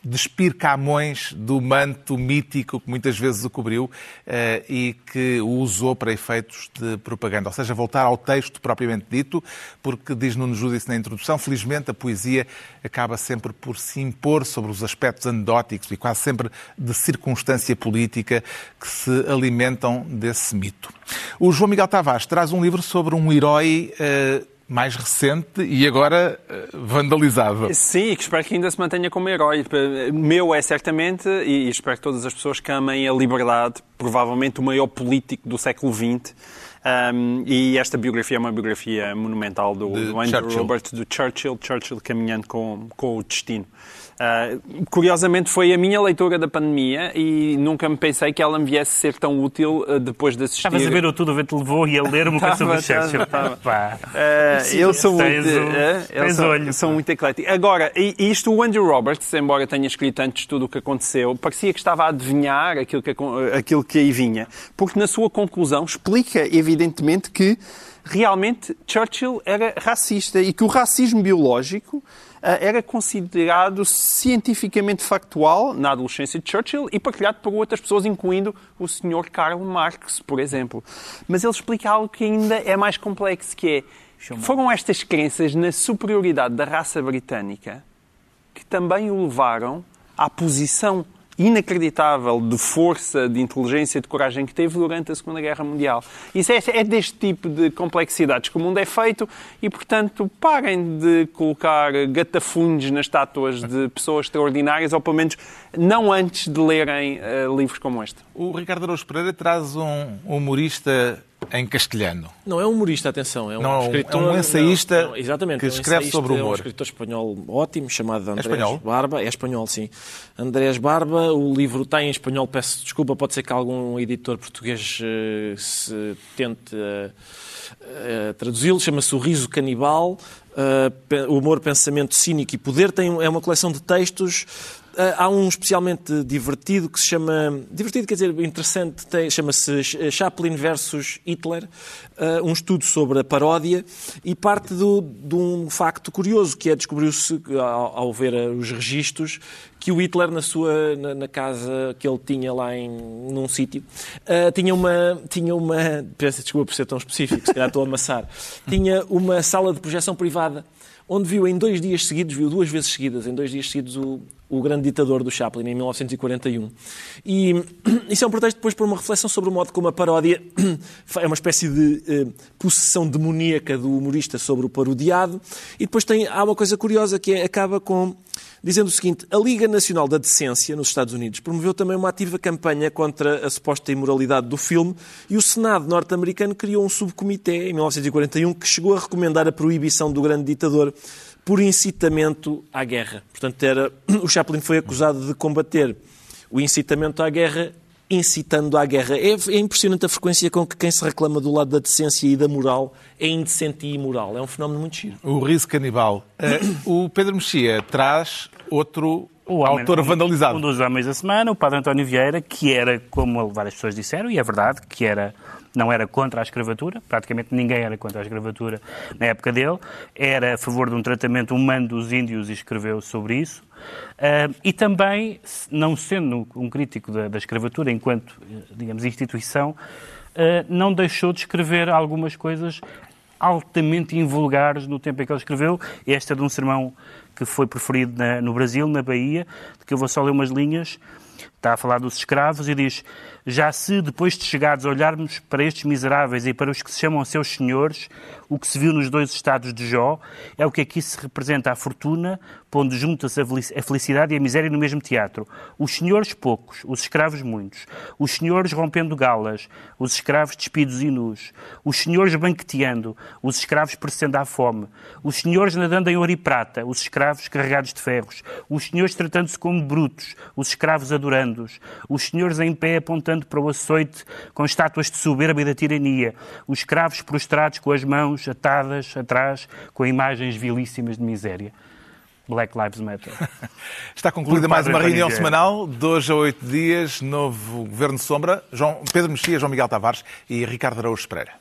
despir Camões do manto mítico que muitas vezes o cobriu eh, e que o usou para efeitos de propaganda. Ou seja, voltar ao texto propriamente dito, porque diz Nuno Júdice na introdução, felizmente a poesia acaba sempre por se impor sobre os aspectos anedóticos e quase sempre de circunstância política que se alimentam desse mito. O João Miguel Tavares traz um livro sobre um herói uh, mais recente e agora eh, vandalizado. Sim, que espero que ainda se mantenha como herói. Meu é certamente, e espero que todas as pessoas que amem a liberdade, provavelmente o maior político do século XX. Um, e esta biografia é uma biografia monumental do, do Andrew Churchill. Robert, do Churchill, Churchill caminhando com, com o destino. Uh, curiosamente foi a minha leitura da pandemia e nunca me pensei que ela me viesse ser tão útil uh, depois de assistir. Estavas a ver o Tudo o Vento Levou e a ler uma coisa sobre Churchill. Uh, eu sou muito, sou, olho, sou muito eclético. Agora, isto o Andrew Roberts, embora tenha escrito antes tudo o que aconteceu, parecia que estava a adivinhar aquilo que, aquilo que aí vinha, porque na sua conclusão explica evidentemente que realmente Churchill era racista e que o racismo biológico eh, era considerado cientificamente factual na adolescência de Churchill e partilhado por outras pessoas, incluindo o Sr. Karl Marx, por exemplo. Mas ele explica algo que ainda é mais complexo, que é foram estas crenças na superioridade da raça britânica que também o levaram à posição inacreditável de força, de inteligência, de coragem que teve durante a Segunda Guerra Mundial. Isso é, é deste tipo de complexidades que o mundo é feito e, portanto, parem de colocar gatafunhos nas estátuas de pessoas extraordinárias, ou pelo menos não antes de lerem uh, livros como este. O Ricardo Araújo Pereira traz um humorista em castelhano. Não é um humorista, atenção. É um, não, escritor, é um ensaísta não, exatamente, que é um escreve sobre o humor. É um escritor espanhol ótimo, chamado Andrés é espanhol? Barba. É espanhol, sim. Andrés Barba, o livro está em espanhol, peço desculpa, pode ser que algum editor português uh, se tente uh, uh, traduzi-lo. Chama-se O Riso Canibal. Uh, humor, pensamento cínico e poder tem, é uma coleção de textos há um especialmente divertido que se chama. Divertido quer dizer interessante, chama-se Chaplin versus Hitler, ah, um estudo sobre a paródia e parte do, de um facto curioso que é descobriu-se ao, ao, ver os registros que o Hitler na sua na, na casa que ele tinha lá em num sítio uh, tinha uma tinha uma peço desculpa por ser tão específico se calhar estou a amassar tinha uma sala de projeção privada onde viu em dois dias seguidos viu duas vezes seguidas em dois dias seguidos o o grande ditador do Chaplin, em 1941. E isso é um pretexto depois para uma reflexão sobre o modo como a paródia é uma espécie de eh, possessão demoníaca do humorista sobre o parodiado. E depois tem, há uma coisa curiosa que é, acaba com dizendo o seguinte: a Liga Nacional da Decência, nos Estados Unidos, promoveu também uma ativa campanha contra a suposta imoralidade do filme e o Senado norte-americano criou um subcomitê, em 1941, que chegou a recomendar a proibição do grande ditador por incitamento à guerra. Portanto, era, o Chaplin foi acusado de combater o incitamento à guerra incitando à guerra. É, é, impressionante a frequência com que quem se reclama do lado da decência e da moral é indecente e imoral. É um fenómeno muito giro. O riso canibal. Uh, o Pedro Mexia traz outro o homem, autor vandalizado. Um dos homens da semana, o Padre António Vieira, que era, como várias pessoas disseram, e é verdade, que era não era contra a escravatura, praticamente ninguém era contra a escravatura na época dele, era a favor de um tratamento humano dos índios e escreveu sobre isso. Uh, e também, não sendo um crítico da, da escravatura enquanto, digamos, instituição, uh, não deixou de escrever algumas coisas altamente invulgares no tempo em que ele escreveu. Esta é de um sermão que foi preferido na, no Brasil, na Bahia, de que eu vou só ler umas linhas. Está a falar dos escravos e diz: Já se, depois de chegados, olharmos para estes miseráveis e para os que se chamam seus senhores, o que se viu nos dois estados de Jó é o que aqui se representa a fortuna, pondo juntas a felicidade e a miséria no mesmo teatro. Os senhores poucos, os escravos muitos. Os senhores rompendo galas, os escravos despidos e nus. Os senhores banqueteando, os escravos perecendo à fome. Os senhores nadando em ouro e prata, os escravos carregados de ferros. Os senhores tratando-se como brutos, os escravos adorando-os. Os senhores em pé apontando para o açoite com estátuas de soberba e da tirania. Os escravos prostrados com as mãos atadas atrás com imagens vilíssimas de miséria. Black Lives Matter. Está concluída mais uma reunião semanal, dois a oito dias, novo Governo de Sombra, João, Pedro Mexia, João Miguel Tavares e Ricardo Araújo Pereira.